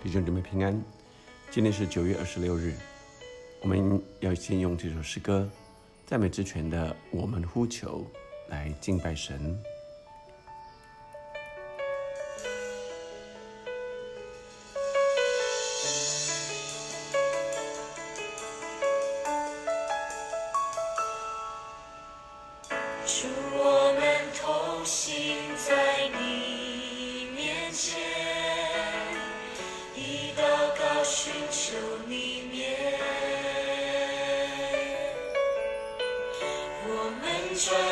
弟兄姊妹平安，今天是九月二十六日，我们要先用这首诗歌《赞美之泉》的“我们呼求”来敬拜神。祝我们同行在你弟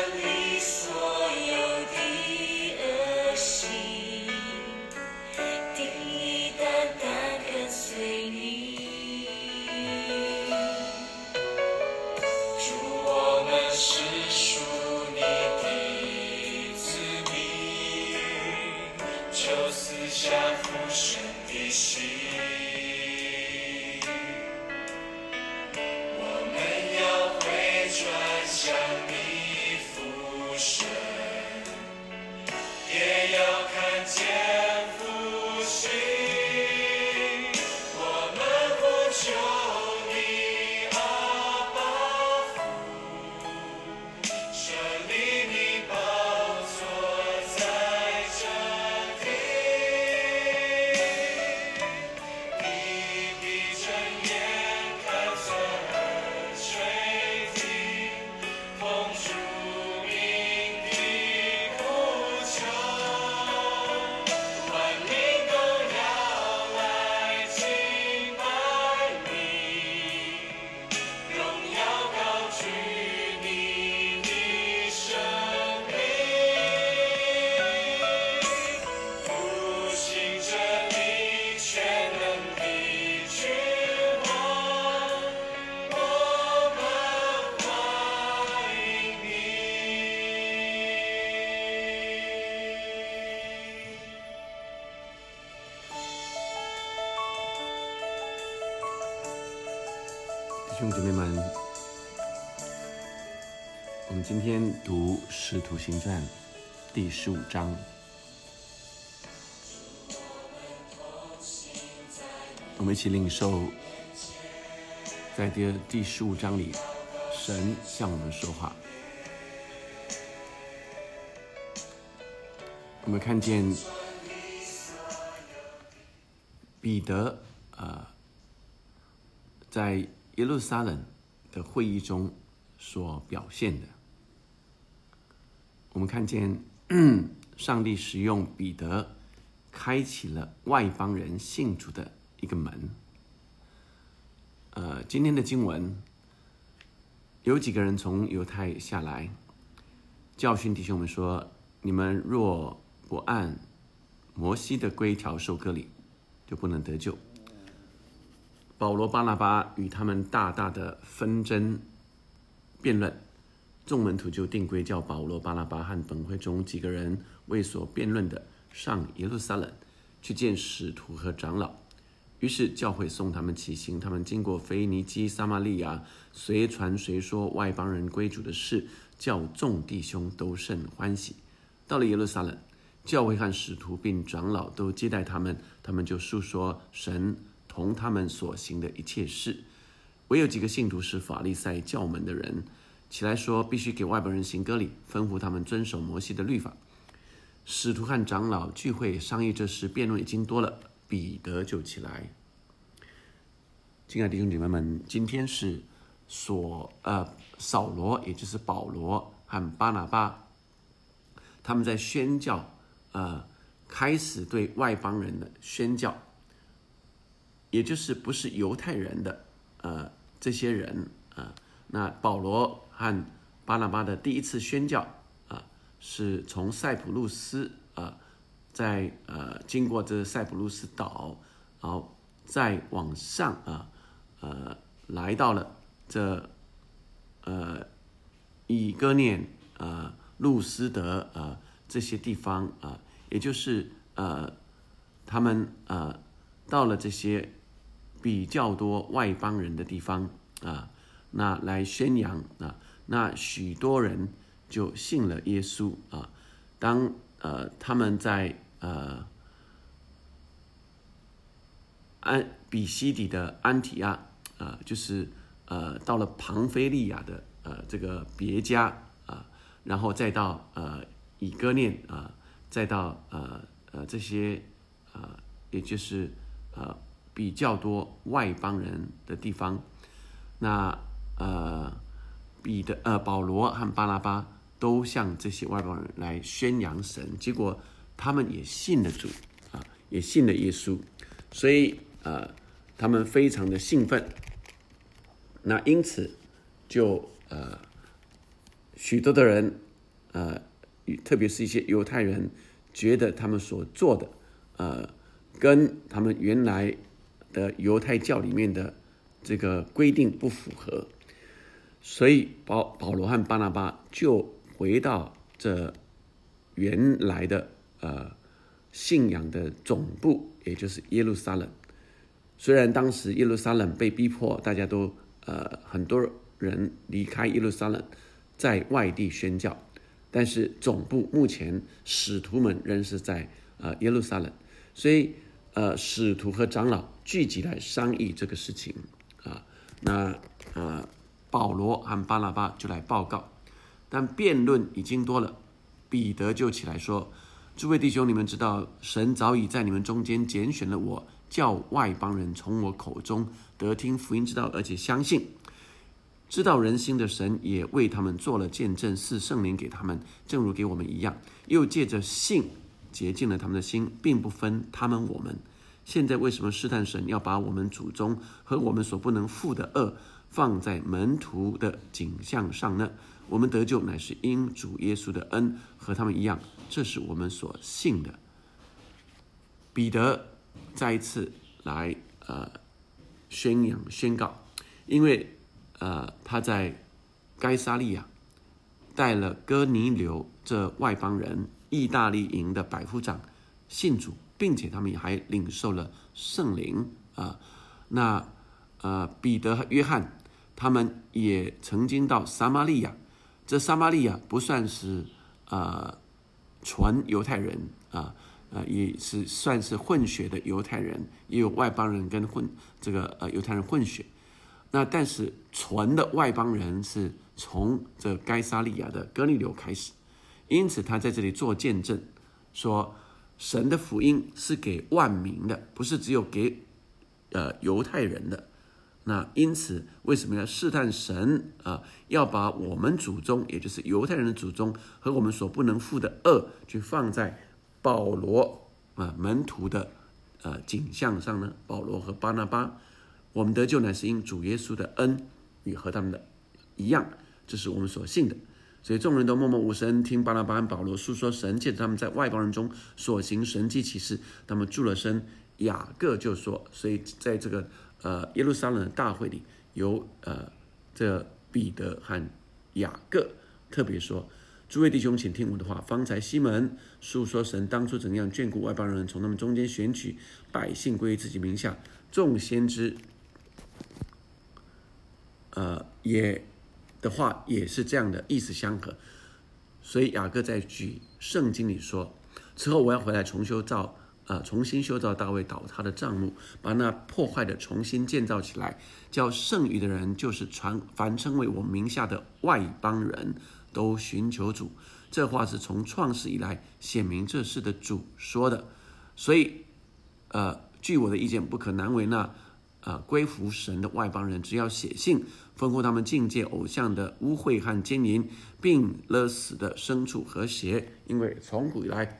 我们今天读《使徒行传》第十五章，我们一起领受，在第第十五章里，神向我们说话。我们看见彼得，呃，在。耶路撒冷的会议中所表现的，我们看见 上帝使用彼得，开启了外邦人信主的一个门。呃，今天的经文有几个人从犹太下来，教训弟兄们说：“你们若不按摩西的规条受割礼，就不能得救。”保罗、巴拿巴与他们大大的纷争、辩论，众门徒就定规叫保罗、巴拉巴和本会中几个人为所辩论的上耶路撒冷去见使徒和长老。于是教会送他们起行，他们经过腓尼基、撒玛利亚，随传随说外邦人归主的事，叫众弟兄都甚欢喜。到了耶路撒冷，教会和使徒并长老都接待他们，他们就述说神。同他们所行的一切事，唯有几个信徒是法利赛教门的人，起来说必须给外邦人行割礼，吩咐他们遵守摩西的律法。使徒和长老聚会商议这事，辩论已经多了，彼得就起来。亲爱的弟兄姐妹们，今天是所呃扫罗，也就是保罗和巴拿巴，他们在宣教，呃，开始对外邦人的宣教。也就是不是犹太人的，呃，这些人啊，那保罗和巴拿巴的第一次宣教啊，是从塞浦路斯啊，在呃经过这塞浦路斯岛，然后再往上啊，呃，来到了这呃以哥念啊、路斯德啊这些地方啊，也就是呃他们呃到了这些。比较多外邦人的地方啊，那来宣扬啊，那许多人就信了耶稣啊。当呃他们在呃安比西底的安提亚，啊，就是呃到了庞菲利亚的呃这个别家啊，然后再到呃以哥念啊，再到呃呃这些啊，也就是呃比较多外邦人的地方，那呃彼得呃保罗和巴拉巴都向这些外邦人来宣扬神，结果他们也信了主啊，也信了耶稣，所以。呃，他们非常的兴奋，那因此就呃许多的人呃，特别是一些犹太人，觉得他们所做的呃跟他们原来的犹太教里面的这个规定不符合，所以保保罗和巴拿巴就回到这原来的呃信仰的总部，也就是耶路撒冷。虽然当时耶路撒冷被逼迫，大家都呃很多人离开耶路撒冷，在外地宣教，但是总部目前使徒们仍是在呃耶路撒冷，所以呃使徒和长老聚集来商议这个事情啊，那呃保罗和巴拿巴就来报告，但辩论已经多了，彼得就起来说：“诸位弟兄，你们知道神早已在你们中间拣选了我。”叫外邦人从我口中得听福音之道，而且相信，知道人心的神也为他们做了见证，是圣灵给他们，正如给我们一样。又借着信洁净了他们的心，并不分他们我们。现在为什么试探神要把我们祖宗和我们所不能负的恶放在门徒的景象上呢？我们得救乃是因主耶稣的恩，和他们一样，这是我们所信的。彼得。再一次来呃宣扬宣告，因为呃他在该沙利亚带了哥尼流这外邦人意大利营的百夫长信主，并且他们也还领受了圣灵啊。那呃彼得和约翰他们也曾经到撒玛利亚，这撒玛利亚不算是呃纯犹太人啊。呃，也是算是混血的犹太人，也有外邦人跟混这个呃犹太人混血。那但是纯的外邦人是从这该沙利亚的哥尼流开始，因此他在这里做见证，说神的福音是给万民的，不是只有给呃犹太人的。那因此为什么要试探神啊？要把我们祖宗，也就是犹太人的祖宗和我们所不能负的恶，去放在。保罗啊，门徒的呃景象上呢，保罗和巴拿巴，我们得救乃是因主耶稣的恩，与和他们的一样，这是我们所信的。所以众人都默默无声，听巴拿巴和保罗诉说神借着他们在外邦人中所行神迹奇事。他们住了身，雅各就说，所以在这个呃耶路撒冷的大会里，有呃这彼得和雅各特别说。诸位弟兄，请听我的话。方才西门诉说神当初怎样眷顾外邦人，从他们中间选取百姓归于自己名下。众先知，呃，也的话也是这样的意思相合。所以雅各在举圣经里说：“之后我要回来重修造，呃，重新修造大卫倒塌的帐幕，把那破坏的重新建造起来，叫剩余的人，就是传凡称为我名下的外邦人。”都寻求主，这话是从创世以来显明这事的主说的，所以，呃，据我的意见，不可难为那，呃，归服神的外邦人，只要写信吩咐他们境界偶像的污秽和奸淫，并勒死的牲畜和血，因为从古以来，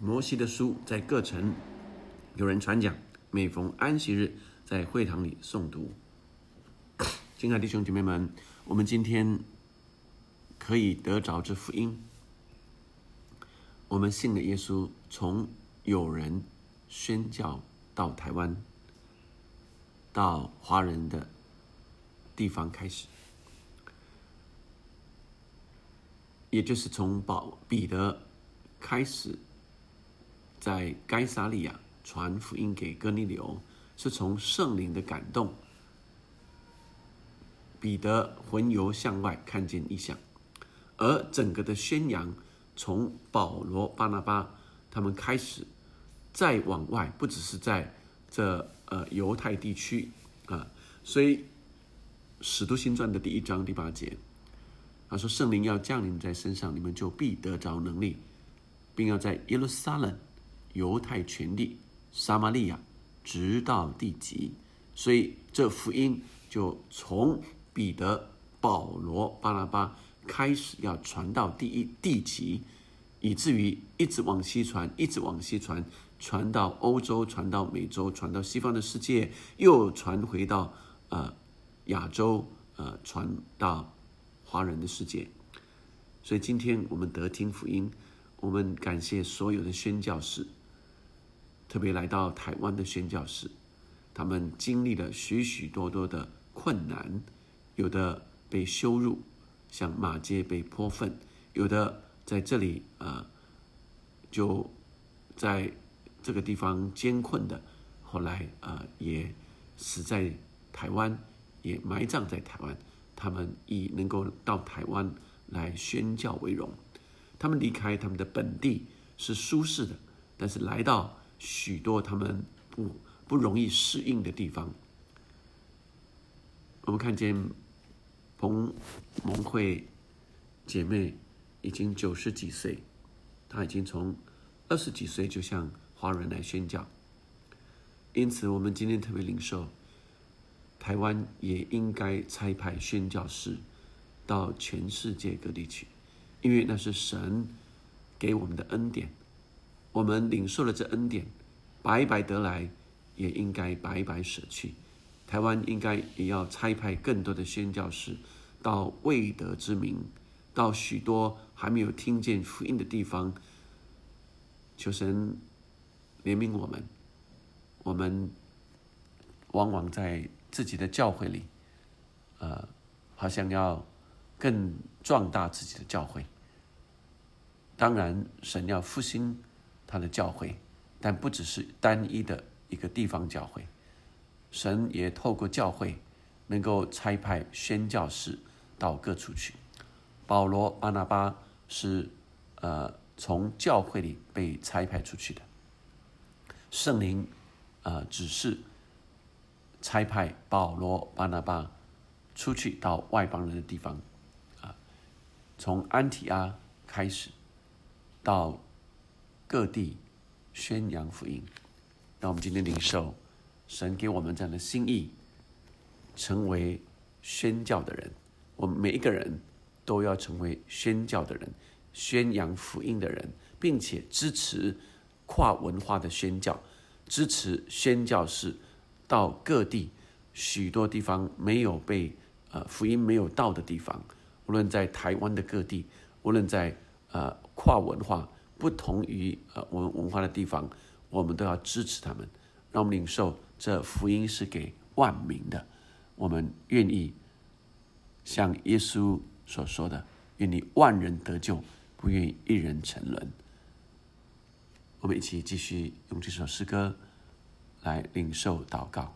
摩西的书在各城有人传讲，每逢安息日在会堂里诵读。亲爱的弟兄姐妹们，我们今天。可以得着这福音。我们信的耶稣，从有人宣教到台湾，到华人的地方开始，也就是从保彼得开始，在该撒利亚传福音给哥尼流，是从圣灵的感动，彼得魂游向外，看见异象。而整个的宣扬，从保罗、巴拿巴他们开始，再往外，不只是在这呃犹太地区啊，所以《使徒行传》的第一章第八节，他说：“圣灵要降临在身上，你们就必得着能力，并要在耶路撒冷、犹太全地、撒玛利亚，直到地极。”所以这福音就从彼得、保罗、巴拉巴开始要传到第一地极。以至于一直往西传，一直往西传，传到欧洲，传到美洲，传到西方的世界，又传回到呃亚洲，呃传到华人的世界。所以今天我们得听福音，我们感谢所有的宣教士，特别来到台湾的宣教士，他们经历了许许多多的困难，有的被羞辱，像马街被泼粪，有的。在这里，呃，就在这个地方艰困的，后来呃也死在台湾，也埋葬在台湾。他们以能够到台湾来宣教为荣。他们离开他们的本地是舒适的，但是来到许多他们不不容易适应的地方。我们看见彭蒙慧姐妹。已经九十几岁，她已经从二十几岁就向华人来宣教。因此，我们今天特别领受，台湾也应该差派宣教士到全世界各地去，因为那是神给我们的恩典。我们领受了这恩典，白白得来，也应该白白舍去。台湾应该也要差派更多的宣教士到未得之名。到许多还没有听见福音的地方，求神怜悯我们。我们往往在自己的教会里，呃，好像要更壮大自己的教会。当然，神要复兴他的教会，但不只是单一的一个地方教会。神也透过教会，能够差派宣教士到各处去。保罗、巴拿巴是呃从教会里被差派出去的。圣灵呃只是差派保罗、巴拿巴出去到外邦人的地方啊，从安提阿开始到各地宣扬福音。那我们今天领受神给我们这样的心意，成为宣教的人。我们每一个人。都要成为宣教的人，宣扬福音的人，并且支持跨文化的宣教，支持宣教士到各地许多地方没有被呃福音没有到的地方，无论在台湾的各地，无论在呃跨文化不同于呃我们文化的地方，我们都要支持他们，让我们领受这福音是给万民的，我们愿意像耶稣。所说的，愿你万人得救，不愿一人沉沦。我们一起继续用这首诗歌来领受祷告。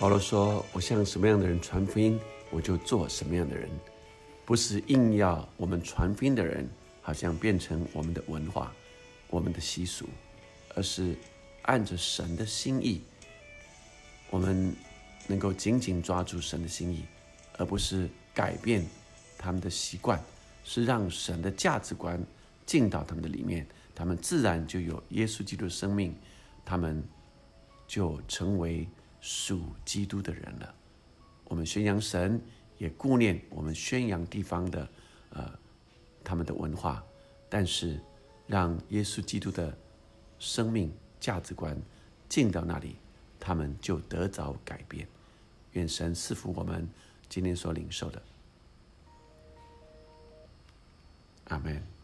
保罗说：“我向什么样的人传福音，我就做什么样的人，不是硬要我们传福音的人好像变成我们的文化、我们的习俗，而是按着神的心意，我们能够紧紧抓住神的心意，而不是改变他们的习惯，是让神的价值观进到他们的里面，他们自然就有耶稣基督的生命，他们就成为属基督的人了。我们宣扬神，也顾念我们宣扬地方的呃他们的文化，但是让耶稣基督的生命价值观进到那里，他们就得着改变。愿神赐福我们今天所领受的，阿门。